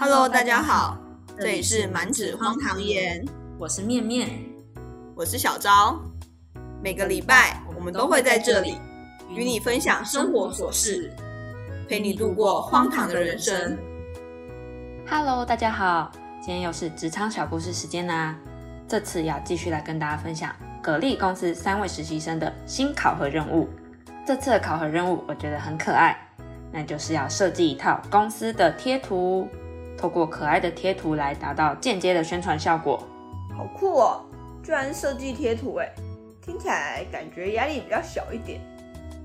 Hello，大家好，这里是满纸荒唐言，我是面面，我是小昭。每个礼拜我们都会在这里与你分享生活琐事，陪你度过荒唐的人生。Hello，大家好，今天又是职场小故事时间啦。这次要继续来跟大家分享格力公司三位实习生的新考核任务。这次的考核任务我觉得很可爱，那就是要设计一套公司的贴图，透过可爱的贴图来达到间接的宣传效果。好酷哦！居然设计贴图哎，听起来感觉压力比较小一点。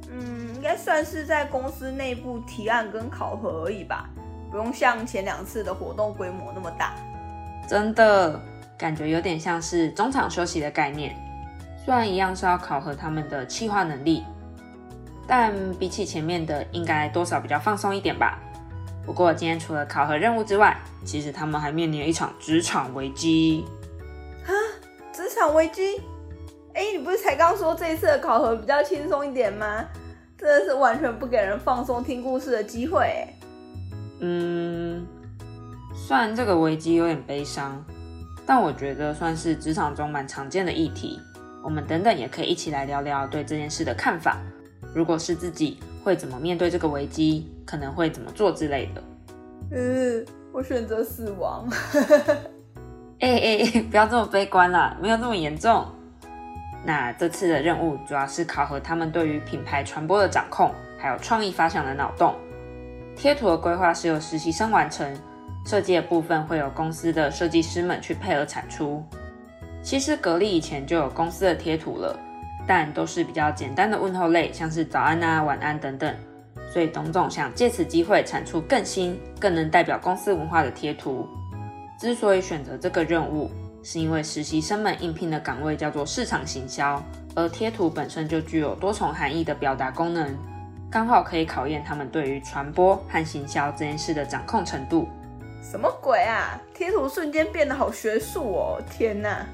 嗯，应该算是在公司内部提案跟考核而已吧，不用像前两次的活动规模那么大。真的感觉有点像是中场休息的概念，虽然一样是要考核他们的企划能力，但比起前面的，应该多少比较放松一点吧。不过今天除了考核任务之外，其实他们还面临了一场职场危机。职场危机？哎，你不是才刚说这一次的考核比较轻松一点吗？真的是完全不给人放松听故事的机会哎。嗯，虽然这个危机有点悲伤，但我觉得算是职场中蛮常见的议题。我们等等也可以一起来聊聊对这件事的看法。如果是自己，会怎么面对这个危机？可能会怎么做之类的。嗯，我选择死亡。哎哎哎，不要这么悲观啦，没有那么严重。那这次的任务主要是考核他们对于品牌传播的掌控，还有创意发想的脑洞。贴图的规划是由实习生完成，设计的部分会有公司的设计师们去配合产出。其实格力以前就有公司的贴图了，但都是比较简单的问候类，像是早安啊、晚安等等。所以董总想借此机会产出更新、更能代表公司文化的贴图。之所以选择这个任务，是因为实习生们应聘的岗位叫做市场行销，而贴图本身就具有多重含义的表达功能，刚好可以考验他们对于传播和行销这件事的掌控程度。什么鬼啊！贴图瞬间变得好学术哦！天哪！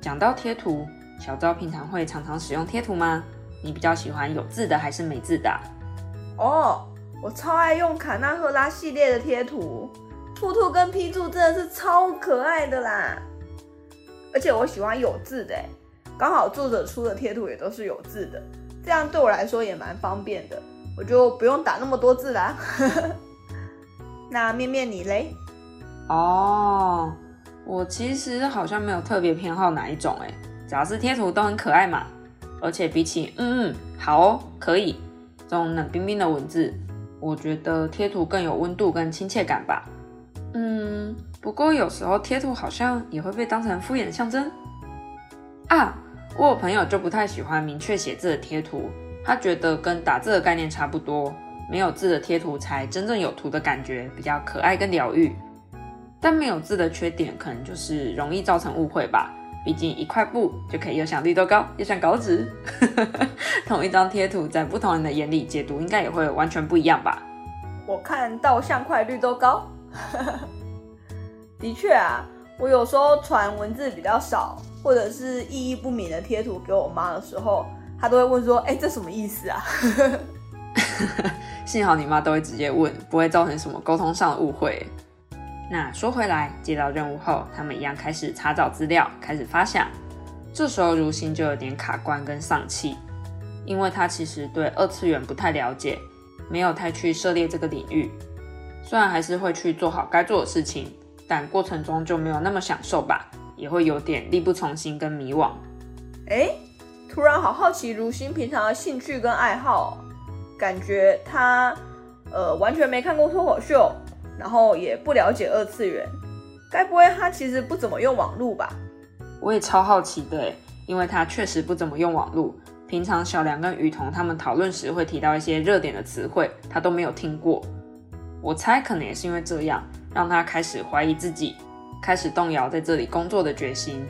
讲到贴图，小昭平常会常常使用贴图吗？你比较喜欢有字的还是没字的啊？哦，我超爱用卡纳赫拉系列的贴图，兔兔跟批注真的是超可爱的啦！而且我喜欢有字的，刚好作者出的贴图也都是有字的，这样对我来说也蛮方便的，我就不用打那么多字啦。那面面你嘞？哦，我其实好像没有特别偏好哪一种，哎，只要是贴图都很可爱嘛。而且比起嗯嗯好哦可以这种冷冰冰的文字，我觉得贴图更有温度跟亲切感吧。嗯，不过有时候贴图好像也会被当成敷衍的象征啊。我有朋友就不太喜欢明确写字的贴图，他觉得跟打字的概念差不多，没有字的贴图才真正有图的感觉，比较可爱跟疗愈。但没有字的缺点可能就是容易造成误会吧。毕竟一块布就可以又像绿豆糕又像稿纸，同一张贴图在不同人的眼里解读应该也会完全不一样吧？我看到像块绿豆糕。的确啊，我有时候传文字比较少或者是意义不明的贴图给我妈的时候，她都会问说：“哎，这什么意思啊？” 幸好你妈都会直接问，不会造成什么沟通上的误会。那说回来，接到任务后，他们一样开始查找资料，开始发想。这时候如新就有点卡关跟丧气，因为他其实对二次元不太了解，没有太去涉猎这个领域。虽然还是会去做好该做的事情，但过程中就没有那么享受吧，也会有点力不从心跟迷惘。哎，突然好好奇如新平常的兴趣跟爱好，感觉他呃完全没看过脱口秀。然后也不了解二次元，该不会他其实不怎么用网络吧？我也超好奇的因为他确实不怎么用网络。平常小梁跟雨桐他们讨论时会提到一些热点的词汇，他都没有听过。我猜可能也是因为这样，让他开始怀疑自己，开始动摇在这里工作的决心。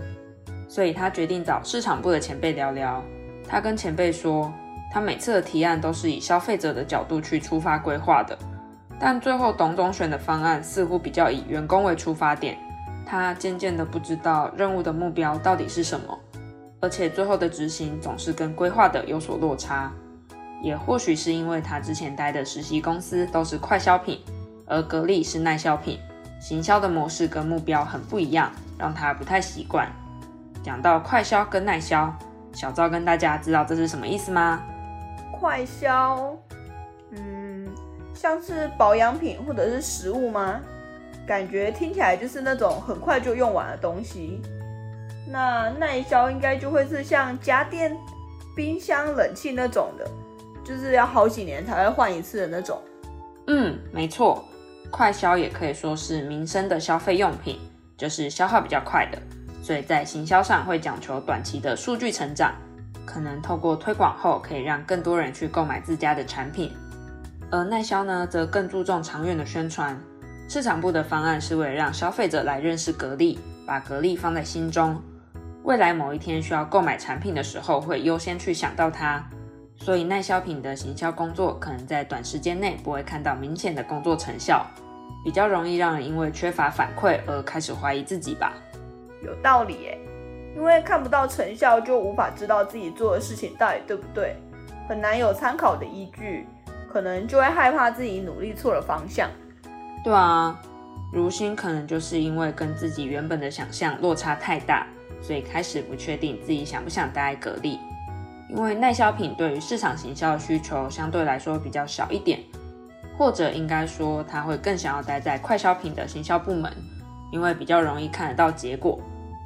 所以他决定找市场部的前辈聊聊。他跟前辈说，他每次的提案都是以消费者的角度去出发规划的。但最后董总选的方案似乎比较以员工为出发点，他渐渐的不知道任务的目标到底是什么，而且最后的执行总是跟规划的有所落差。也或许是因为他之前待的实习公司都是快消品，而格力是耐消品，行销的模式跟目标很不一样，让他不太习惯。讲到快销跟耐销，小赵跟大家知道这是什么意思吗？快销，像是保养品或者是食物吗？感觉听起来就是那种很快就用完的东西。那耐销应该就会是像家电、冰箱、冷气那种的，就是要好几年才会换一次的那种。嗯，没错，快销也可以说是民生的消费用品，就是消耗比较快的，所以在行销上会讲求短期的数据成长，可能透过推广后可以让更多人去购买自家的产品。而耐销呢，则更注重长远的宣传。市场部的方案是为了让消费者来认识格力，把格力放在心中。未来某一天需要购买产品的时候，会优先去想到它。所以耐销品的行销工作，可能在短时间内不会看到明显的工作成效，比较容易让人因为缺乏反馈而开始怀疑自己吧。有道理耶，因为看不到成效，就无法知道自己做的事情到底对不对，很难有参考的依据，可能就会害怕自己努力错了方向。对啊，如新可能就是因为跟自己原本的想象落差太大。所以开始不确定自己想不想待在格力，因为耐销品对于市场行销的需求相对来说比较小一点，或者应该说他会更想要待在快消品的行销部门，因为比较容易看得到结果，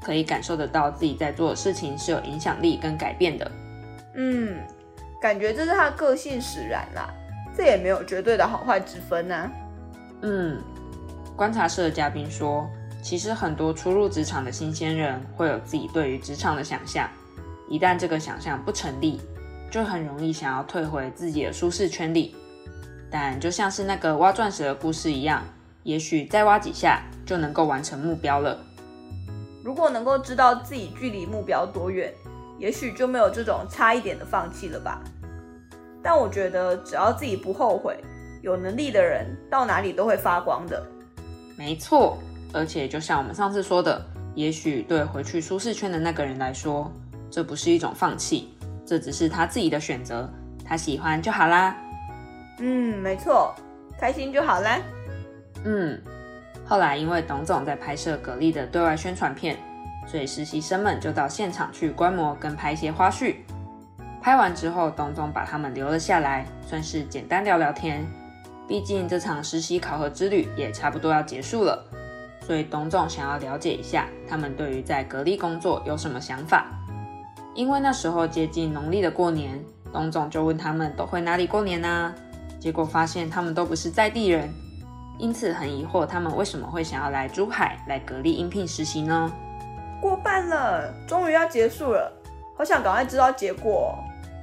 可以感受得到自己在做的事情是有影响力跟改变的。嗯，感觉这是他个性使然啦，这也没有绝对的好坏之分呐。嗯，观察室的嘉宾说。其实很多初入职场的新鲜人会有自己对于职场的想象，一旦这个想象不成立，就很容易想要退回自己的舒适圈里。但就像是那个挖钻石的故事一样，也许再挖几下就能够完成目标了。如果能够知道自己距离目标多远，也许就没有这种差一点的放弃了吧。但我觉得只要自己不后悔，有能力的人到哪里都会发光的。没错。而且，就像我们上次说的，也许对回去舒适圈的那个人来说，这不是一种放弃，这只是他自己的选择，他喜欢就好啦。嗯，没错，开心就好啦。嗯，后来因为董总在拍摄格力的对外宣传片，所以实习生们就到现场去观摩跟拍一些花絮。拍完之后，董总把他们留了下来，算是简单聊聊天。毕竟这场实习考核之旅也差不多要结束了。所以董总想要了解一下他们对于在格力工作有什么想法，因为那时候接近农历的过年，董总就问他们都回哪里过年呢？结果发现他们都不是在地人，因此很疑惑他们为什么会想要来珠海来格力应聘实习呢？过半了，终于要结束了，好想赶快知道结果。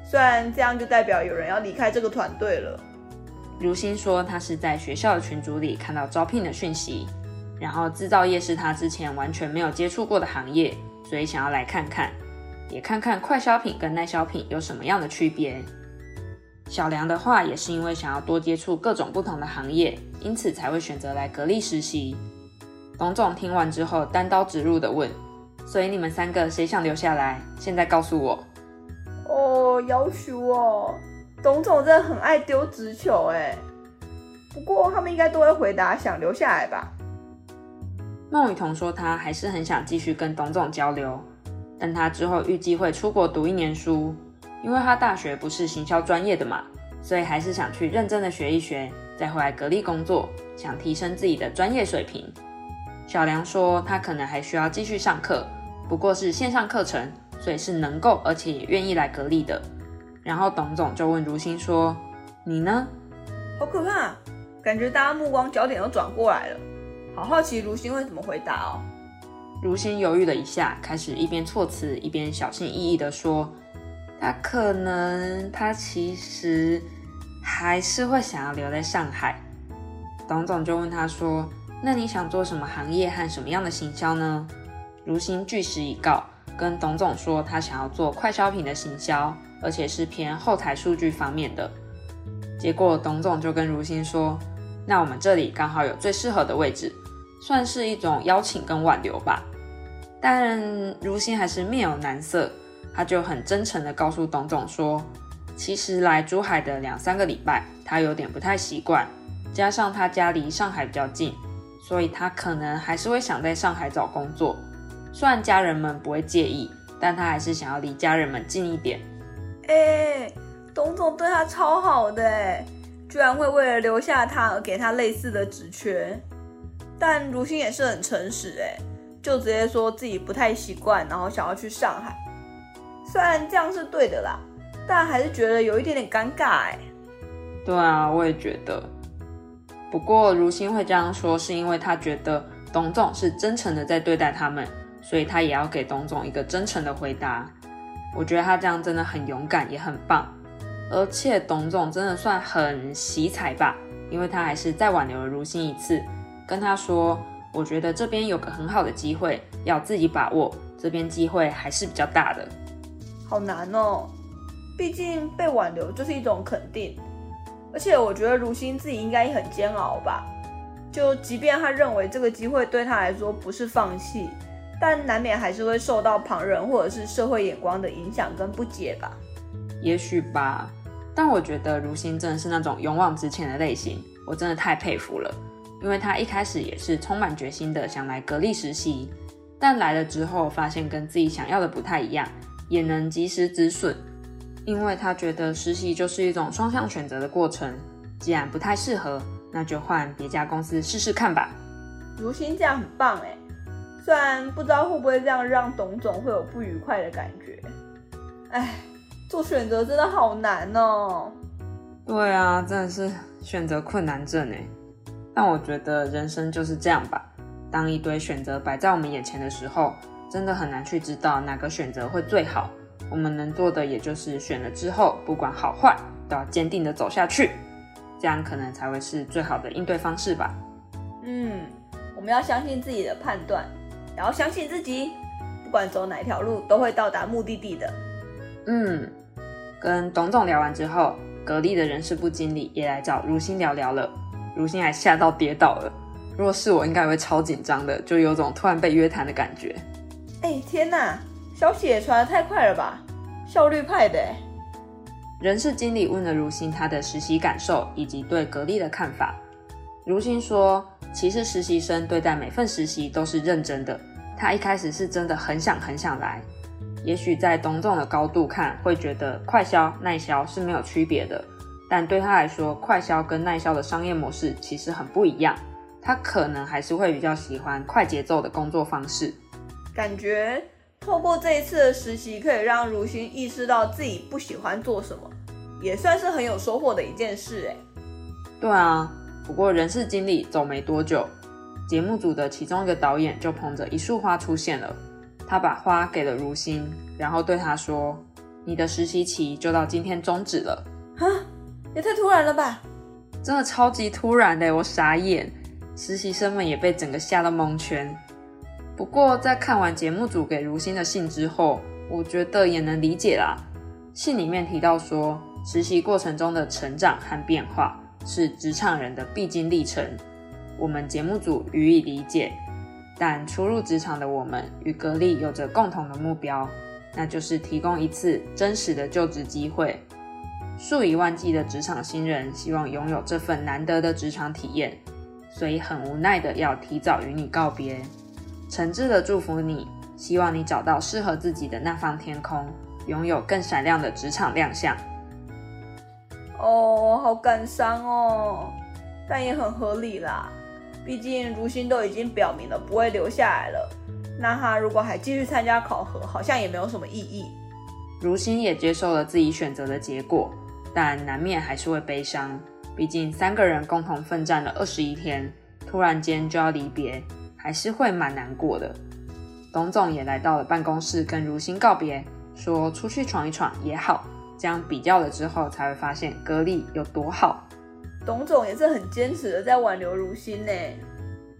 虽然这样就代表有人要离开这个团队了。如新说，他是在学校的群组里看到招聘的讯息。然后制造业是他之前完全没有接触过的行业，所以想要来看看，也看看快消品跟耐消品有什么样的区别。小梁的话也是因为想要多接触各种不同的行业，因此才会选择来格力实习。董总听完之后单刀直入的问：“所以你们三个谁想留下来？现在告诉我。”哦，要求哦，董总真的很爱丢直球哎。不过他们应该都会回答想留下来吧。孟雨桐说，他还是很想继续跟董总交流，但他之后预计会出国读一年书，因为他大学不是行销专业的嘛，所以还是想去认真的学一学，再回来格力工作，想提升自己的专业水平。小梁说，他可能还需要继续上课，不过是线上课程，所以是能够而且也愿意来格力的。然后董总就问如新说：“你呢？”好可怕，感觉大家目光焦点都转过来了。好好奇如新会怎么回答哦。如新犹豫了一下，开始一边措辞一边小心翼翼的说：“他可能，他其实还是会想要留在上海。”董总就问他说：“那你想做什么行业和什么样的行销呢？”如新据实以告，跟董总说他想要做快消品的行销，而且是偏后台数据方面的。结果董总就跟如新说：“那我们这里刚好有最适合的位置。”算是一种邀请跟挽留吧，但如新还是面有难色，他就很真诚的告诉董总说，其实来珠海的两三个礼拜，他有点不太习惯，加上他家离上海比较近，所以他可能还是会想在上海找工作。虽然家人们不会介意，但他还是想要离家人们近一点。哎，董总对他超好的，哎，居然会为了留下他而给他类似的职缺。但如新也是很诚实，哎，就直接说自己不太习惯，然后想要去上海。虽然这样是对的啦，但还是觉得有一点点尴尬，哎。对啊，我也觉得。不过如新会这样说，是因为他觉得董总是真诚的在对待他们，所以他也要给董总一个真诚的回答。我觉得他这样真的很勇敢，也很棒。而且董总真的算很喜彩吧，因为他还是再挽留了如新一次。跟他说，我觉得这边有个很好的机会，要自己把握。这边机会还是比较大的，好难哦。毕竟被挽留就是一种肯定，而且我觉得如新自己应该也很煎熬吧。就即便他认为这个机会对他来说不是放弃，但难免还是会受到旁人或者是社会眼光的影响跟不解吧。也许吧，但我觉得如新真的是那种勇往直前的类型，我真的太佩服了。因为他一开始也是充满决心的想来格力实习，但来了之后发现跟自己想要的不太一样，也能及时止损。因为他觉得实习就是一种双向选择的过程，既然不太适合，那就换别家公司试试看吧。如新这样很棒哎，虽然不知道会不会这样让董总会有不愉快的感觉。哎，做选择真的好难哦。对啊，真的是选择困难症哎。但我觉得人生就是这样吧，当一堆选择摆在我们眼前的时候，真的很难去知道哪个选择会最好。我们能做的也就是选了之后，不管好坏，都要坚定的走下去，这样可能才会是最好的应对方式吧。嗯，我们要相信自己的判断，然后相信自己，不管走哪条路，都会到达目的地的。嗯，跟董总聊完之后，格力的人事部经理也来找如新聊聊了。如新还吓到跌倒了，如果是我，应该也会超紧张的，就有种突然被约谈的感觉。哎，天哪，消息也传的太快了吧？效率派的。人事经理问了如新他的实习感受以及对格力的看法。如新说，其实实习生对待每份实习都是认真的，他一开始是真的很想很想来。也许在董总的高度看，会觉得快销耐销是没有区别的。但对他来说，快销跟耐销的商业模式其实很不一样。他可能还是会比较喜欢快节奏的工作方式。感觉透过这一次的实习，可以让如新意识到自己不喜欢做什么，也算是很有收获的一件事。哎，对啊。不过人事经理走没多久，节目组的其中一个导演就捧着一束花出现了。他把花给了如新，然后对他说：“你的实习期就到今天终止了。”哈。也太突然了吧！真的超级突然的，我傻眼，实习生们也被整个吓到蒙圈。不过在看完节目组给如新的信之后，我觉得也能理解啦。信里面提到说，实习过程中的成长和变化是职场人的必经历程，我们节目组予以理解。但初入职场的我们与格力有着共同的目标，那就是提供一次真实的就职机会。数以万计的职场新人希望拥有这份难得的职场体验，所以很无奈的要提早与你告别。诚挚的祝福你，希望你找到适合自己的那方天空，拥有更闪亮的职场亮相。哦，好感伤哦，但也很合理啦。毕竟如新都已经表明了不会留下来了，那他如果还继续参加考核，好像也没有什么意义。如新也接受了自己选择的结果。但难免还是会悲伤，毕竟三个人共同奋战了二十一天，突然间就要离别，还是会蛮难过的。董总也来到了办公室跟如新告别，说出去闯一闯也好。这样比较了之后，才会发现格力有多好。董总也是很坚持的在挽留如新呢。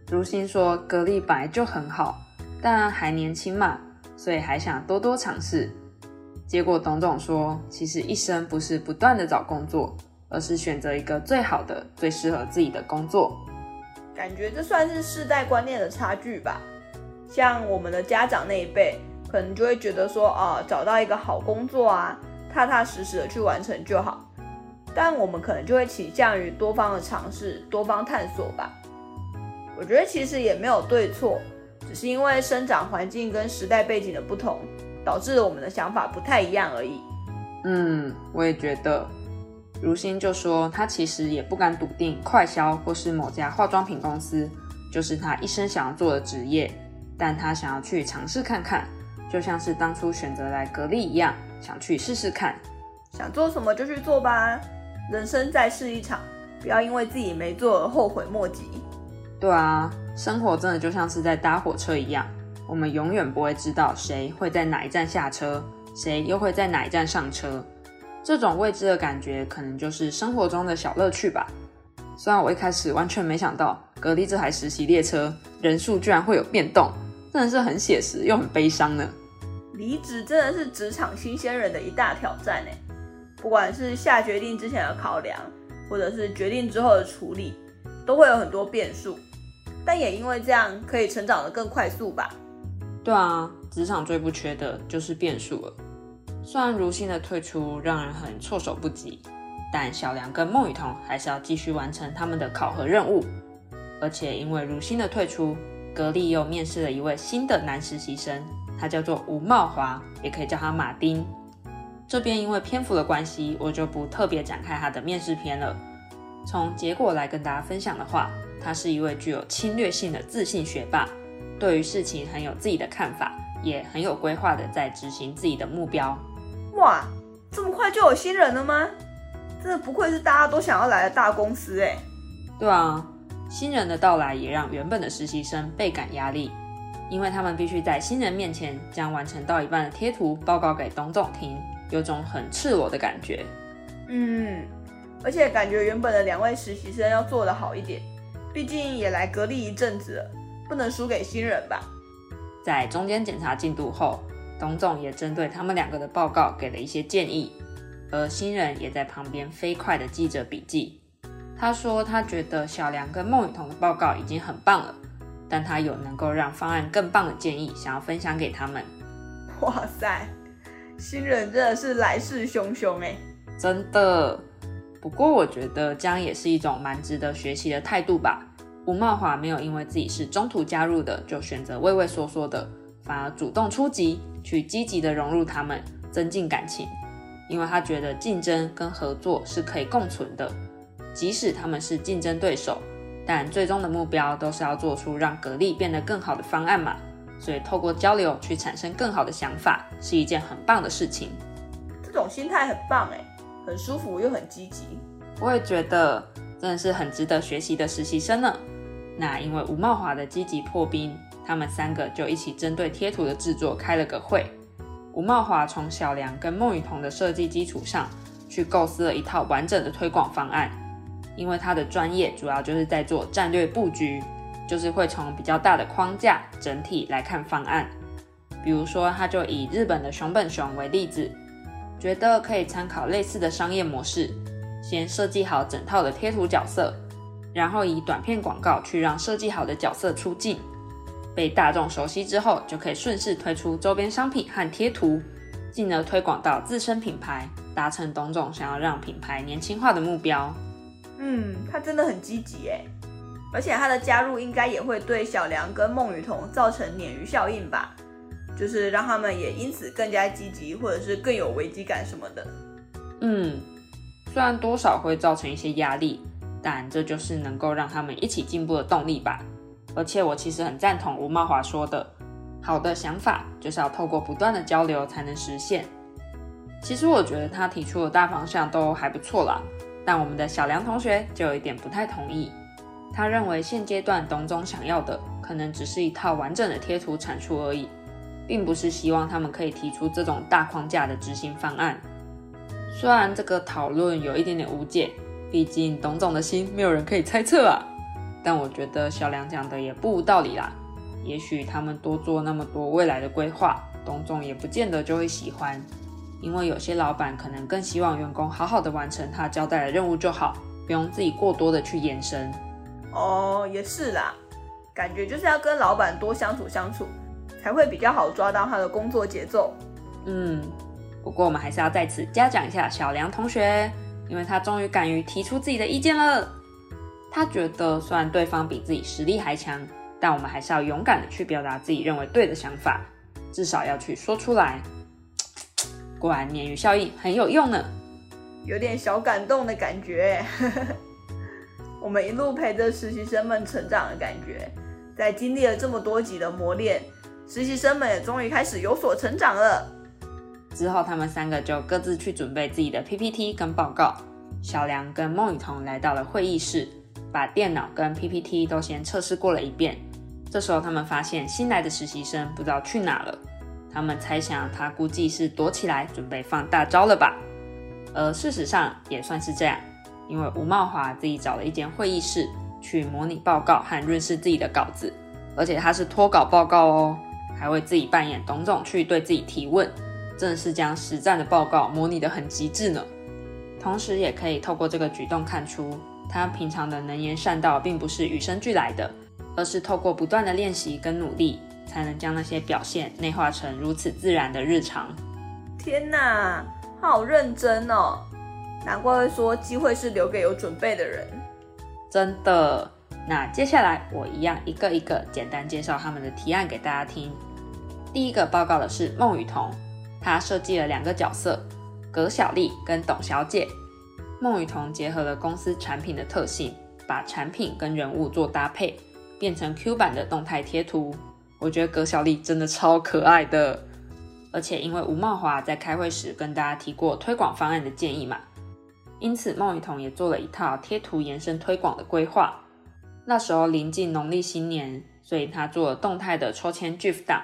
如新说格力本来就很好，但还年轻嘛，所以还想多多尝试。结果董总说，其实一生不是不断的找工作，而是选择一个最好的、最适合自己的工作。感觉这算是世代观念的差距吧。像我们的家长那一辈，可能就会觉得说，啊，找到一个好工作啊，踏踏实实的去完成就好。但我们可能就会倾向于多方的尝试，多方探索吧。我觉得其实也没有对错，只是因为生长环境跟时代背景的不同，导致了我们的想法不太一样而已。嗯，我也觉得。如新就说，他其实也不敢笃定快销或是某家化妆品公司就是他一生想要做的职业，但他想要去尝试看看，就像是当初选择来格力一样，想去试试看。想做什么就去做吧，人生在世一场，不要因为自己没做而后悔莫及。对啊，生活真的就像是在搭火车一样，我们永远不会知道谁会在哪一站下车，谁又会在哪一站上车。这种未知的感觉，可能就是生活中的小乐趣吧。虽然我一开始完全没想到，格力这台实习列车人数居然会有变动，真的是很写实又很悲伤呢。离职真的是职场新鲜人的一大挑战哎，不管是下决定之前的考量，或者是决定之后的处理，都会有很多变数。但也因为这样，可以成长得更快速吧？对啊，职场最不缺的就是变数了。虽然如新的退出让人很措手不及，但小梁跟孟雨桐还是要继续完成他们的考核任务。而且因为如新的退出，格力又面试了一位新的男实习生，他叫做吴茂华，也可以叫他马丁。这边因为篇幅的关系，我就不特别展开他的面试篇了。从结果来跟大家分享的话。他是一位具有侵略性的自信学霸，对于事情很有自己的看法，也很有规划的在执行自己的目标。哇，这么快就有新人了吗？真的不愧是大家都想要来的大公司哎。对啊，新人的到来也让原本的实习生倍感压力，因为他们必须在新人面前将完成到一半的贴图报告给董总听，有种很赤裸的感觉。嗯，而且感觉原本的两位实习生要做得好一点。毕竟也来隔离一阵子了，不能输给新人吧。在中间检查进度后，董总也针对他们两个的报告给了一些建议，而新人也在旁边飞快的记着笔记。他说他觉得小梁跟孟雨桐的报告已经很棒了，但他有能够让方案更棒的建议，想要分享给他们。哇塞，新人真的是来势汹汹哎！真的。不过我觉得这样也是一种蛮值得学习的态度吧。吴茂华没有因为自己是中途加入的就选择畏畏缩缩的，反而主动出击，去积极的融入他们，增进感情。因为他觉得竞争跟合作是可以共存的，即使他们是竞争对手，但最终的目标都是要做出让格力变得更好的方案嘛。所以透过交流去产生更好的想法，是一件很棒的事情。这种心态很棒哎。很舒服又很积极，我也觉得真的是很值得学习的实习生呢。那因为吴茂华的积极破冰，他们三个就一起针对贴图的制作开了个会。吴茂华从小梁跟孟雨桐的设计基础上去构思了一套完整的推广方案。因为他的专业主要就是在做战略布局，就是会从比较大的框架整体来看方案。比如说，他就以日本的熊本熊为例子。觉得可以参考类似的商业模式，先设计好整套的贴图角色，然后以短片广告去让设计好的角色出镜，被大众熟悉之后，就可以顺势推出周边商品和贴图，进而推广到自身品牌，达成董总想要让品牌年轻化的目标。嗯，他真的很积极诶，而且他的加入应该也会对小梁跟孟雨桐造成鲶鱼效应吧。就是让他们也因此更加积极，或者是更有危机感什么的。嗯，虽然多少会造成一些压力，但这就是能够让他们一起进步的动力吧。而且我其实很赞同吴茂华说的，好的想法就是要透过不断的交流才能实现。其实我觉得他提出的大方向都还不错啦，但我们的小梁同学就有一点不太同意。他认为现阶段董总想要的可能只是一套完整的贴图产出而已。并不是希望他们可以提出这种大框架的执行方案。虽然这个讨论有一点点无解，毕竟董总的心没有人可以猜测啊。但我觉得小梁讲的也不无道理啦。也许他们多做那么多未来的规划，董总也不见得就会喜欢。因为有些老板可能更希望员工好好的完成他交代的任务就好，不用自己过多的去延伸。哦，也是啦，感觉就是要跟老板多相处相处。才会比较好抓到他的工作节奏。嗯，不过我们还是要在此嘉奖一下小梁同学，因为他终于敢于提出自己的意见了。他觉得虽然对方比自己实力还强，但我们还是要勇敢的去表达自己认为对的想法，至少要去说出来。果然，鲶鱼效应很有用呢，有点小感动的感觉。我们一路陪着实习生们成长的感觉，在经历了这么多集的磨练，实习生们也终于开始有所成长了。之后，他们三个就各自去准备自己的 PPT 跟报告。小梁跟孟雨桐来到了会议室，把电脑跟 PPT 都先测试过了一遍。这时候，他们发现新来的实习生不知道去哪了。他们猜想他估计是躲起来准备放大招了吧？而事实上也算是这样。因为吴茂华自己找了一间会议室去模拟报告和润饰自己的稿子，而且他是脱稿报告哦，还会自己扮演董总去对自己提问，真的是将实战的报告模拟得很极致呢。同时也可以透过这个举动看出，他平常的能言善道并不是与生俱来的，而是透过不断的练习跟努力，才能将那些表现内化成如此自然的日常。天哪，好认真哦！难怪会说机会是留给有准备的人，真的。那接下来我一样一个一个简单介绍他们的提案给大家听。第一个报告的是孟雨桐，他设计了两个角色，葛小丽跟董小姐。孟雨桐结合了公司产品的特性，把产品跟人物做搭配，变成 Q 版的动态贴图。我觉得葛小丽真的超可爱的，而且因为吴茂华在开会时跟大家提过推广方案的建议嘛。因此，孟雨桐也做了一套贴图延伸推广的规划。那时候临近农历新年，所以他做了动态的抽签 GIF 档，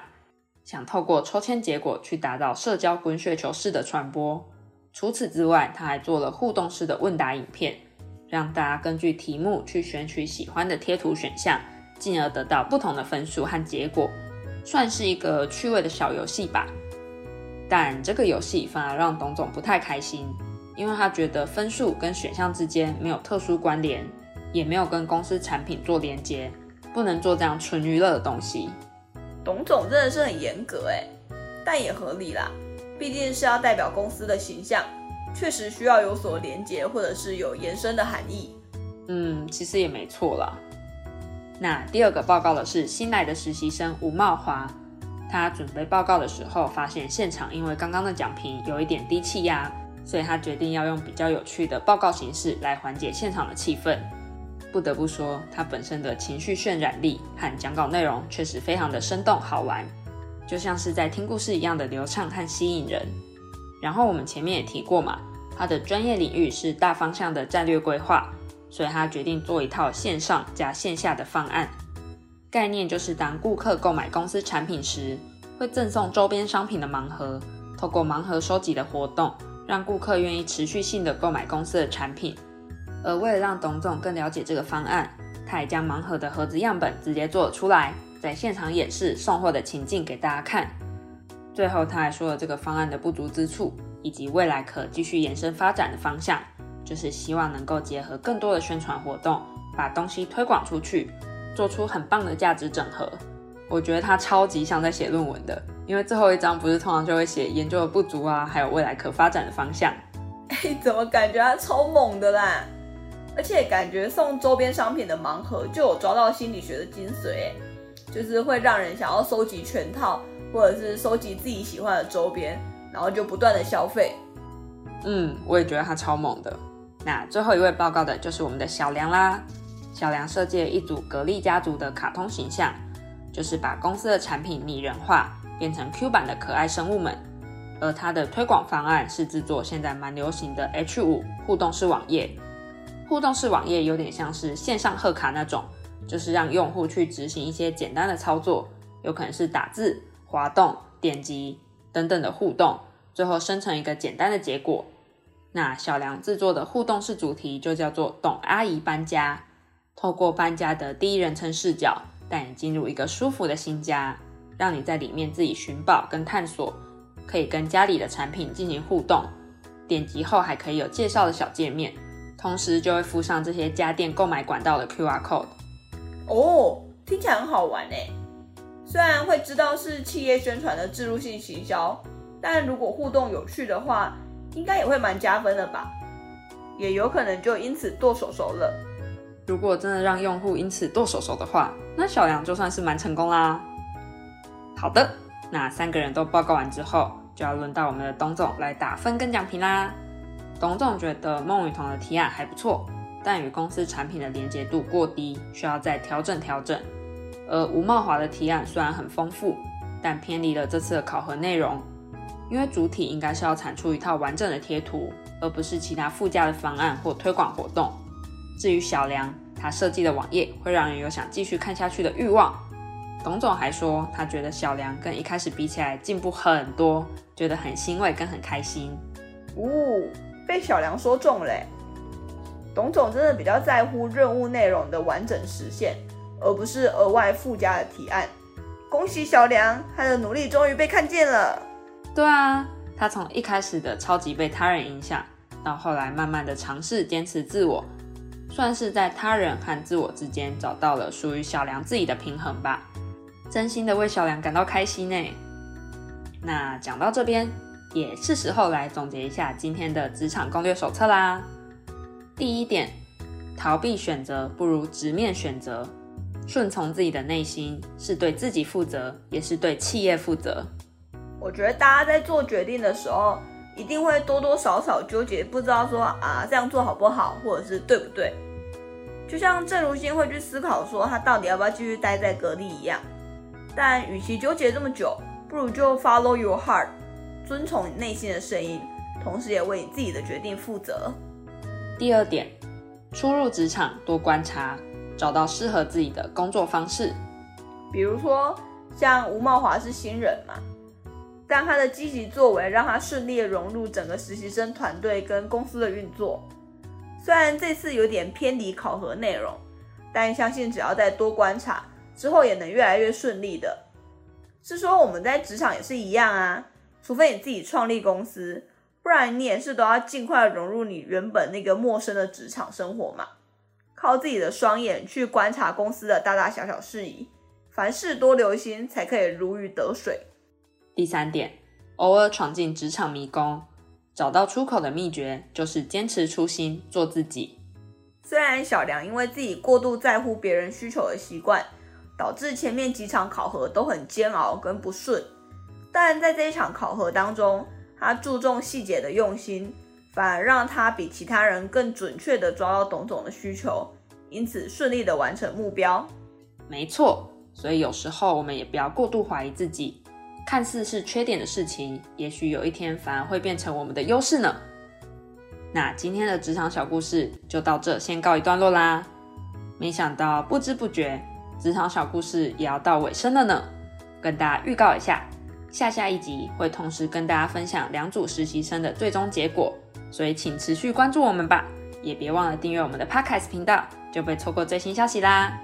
想透过抽签结果去达到社交滚雪球式的传播。除此之外，他还做了互动式的问答影片，让大家根据题目去选取喜欢的贴图选项，进而得到不同的分数和结果，算是一个趣味的小游戏吧。但这个游戏反而让董总不太开心。因为他觉得分数跟选项之间没有特殊关联，也没有跟公司产品做连接，不能做这样纯娱乐的东西。董总真的是很严格哎，但也合理啦，毕竟是要代表公司的形象，确实需要有所连接或者是有延伸的含义。嗯，其实也没错啦。那第二个报告的是新来的实习生吴茂华，他准备报告的时候发现现场因为刚刚的讲评有一点低气压。所以他决定要用比较有趣的报告形式来缓解现场的气氛。不得不说，他本身的情绪渲染力和讲稿内容确实非常的生动好玩，就像是在听故事一样的流畅和吸引人。然后我们前面也提过嘛，他的专业领域是大方向的战略规划，所以他决定做一套线上加线下的方案。概念就是当顾客购买公司产品时，会赠送周边商品的盲盒，透过盲盒收集的活动。让顾客愿意持续性的购买公司的产品，而为了让董总更了解这个方案，他也将盲盒的盒子样本直接做了出来，在现场演示送货的情境给大家看。最后，他还说了这个方案的不足之处，以及未来可继续延伸发展的方向，就是希望能够结合更多的宣传活动，把东西推广出去，做出很棒的价值整合。我觉得他超级像在写论文的。因为最后一章不是通常就会写研究的不足啊，还有未来可发展的方向。哎，怎么感觉他超猛的啦？而且感觉送周边商品的盲盒就有抓到心理学的精髓，就是会让人想要收集全套，或者是收集自己喜欢的周边，然后就不断的消费。嗯，我也觉得他超猛的。那最后一位报告的就是我们的小梁啦。小梁设计了一组格力家族的卡通形象，就是把公司的产品拟人化。变成 Q 版的可爱生物们，而它的推广方案是制作现在蛮流行的 H5 互动式网页。互动式网页有点像是线上贺卡那种，就是让用户去执行一些简单的操作，有可能是打字、滑动、点击等等的互动，最后生成一个简单的结果。那小梁制作的互动式主题就叫做“董阿姨搬家”，透过搬家的第一人称视角，带你进入一个舒服的新家。让你在里面自己寻宝跟探索，可以跟家里的产品进行互动。点击后还可以有介绍的小界面，同时就会附上这些家电购买管道的 QR code。哦，听起来很好玩诶。虽然会知道是企业宣传的植入性行销，但如果互动有趣的话，应该也会蛮加分的吧？也有可能就因此剁手手了。如果真的让用户因此剁手手的话，那小梁就算是蛮成功啦。好的，那三个人都报告完之后，就要轮到我们的董总来打分跟奖评啦。董总觉得孟雨桐的提案还不错，但与公司产品的连接度过低，需要再调整调整。而吴茂华的提案虽然很丰富，但偏离了这次的考核内容，因为主体应该是要产出一套完整的贴图，而不是其他附加的方案或推广活动。至于小梁，他设计的网页会让人有想继续看下去的欲望。董总还说，他觉得小梁跟一开始比起来进步很多，觉得很欣慰跟很开心。呜，被小梁说中嘞！董总真的比较在乎任务内容的完整实现，而不是额外附加的提案。恭喜小梁，他的努力终于被看见了。对啊，他从一开始的超级被他人影响，到后来慢慢的尝试坚持自我，算是在他人和自我之间找到了属于小梁自己的平衡吧。真心的为小梁感到开心呢。那讲到这边，也是时候来总结一下今天的职场攻略手册啦。第一点，逃避选择不如直面选择，顺从自己的内心是对自己负责，也是对企业负责。我觉得大家在做决定的时候，一定会多多少少纠结，不知道说啊这样做好不好，或者是对不对。就像郑如新会去思考说他到底要不要继续待在格力一样。但与其纠结这么久，不如就 follow your heart，遵从你内心的声音，同时也为你自己的决定负责。第二点，初入职场多观察，找到适合自己的工作方式。比如说，像吴茂华是新人嘛，但他的积极作为让他顺利的融入整个实习生团队跟公司的运作。虽然这次有点偏离考核内容，但相信只要再多观察。之后也能越来越顺利的，是说我们在职场也是一样啊，除非你自己创立公司，不然你也是都要尽快融入你原本那个陌生的职场生活嘛，靠自己的双眼去观察公司的大大小小事宜，凡事多留心，才可以如鱼得水。第三点，偶尔闯进职场迷宫，找到出口的秘诀就是坚持初心，做自己。虽然小梁因为自己过度在乎别人需求的习惯。导致前面几场考核都很煎熬跟不顺，但在这一场考核当中，他注重细节的用心，反而让他比其他人更准确的抓到董总的需求，因此顺利的完成目标。没错，所以有时候我们也不要过度怀疑自己，看似是缺点的事情，也许有一天反而会变成我们的优势呢。那今天的职场小故事就到这，先告一段落啦。没想到不知不觉。职场小故事也要到尾声了呢，跟大家预告一下，下下一集会同时跟大家分享两组实习生的最终结果，所以请持续关注我们吧，也别忘了订阅我们的 Podcast 频道，就不会错过最新消息啦。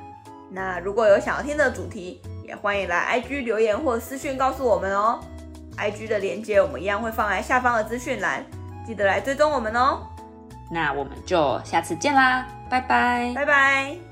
那如果有想要听的主题，也欢迎来 IG 留言或私讯告诉我们哦。IG 的链接我们一样会放在下方的资讯栏，记得来追踪我们哦。那我们就下次见啦，拜拜，拜拜。